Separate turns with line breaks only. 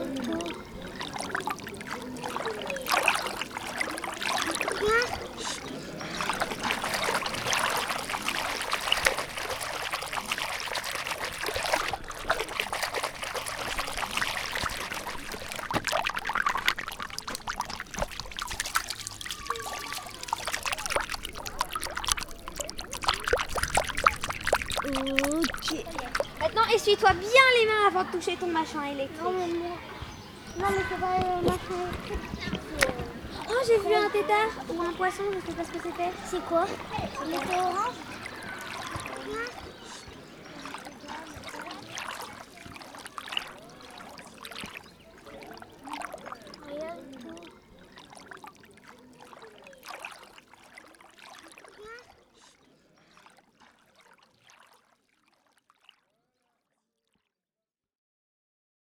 大きい。
Maintenant, essuie-toi bien les mains avant de toucher ton machin électrique.
Non, mais moi. Non, mais c'est pas euh, machin électrique.
Oh, j'ai vu un tétard ou un poisson, je sais pas ce que c'était.
C'est quoi? Il était orange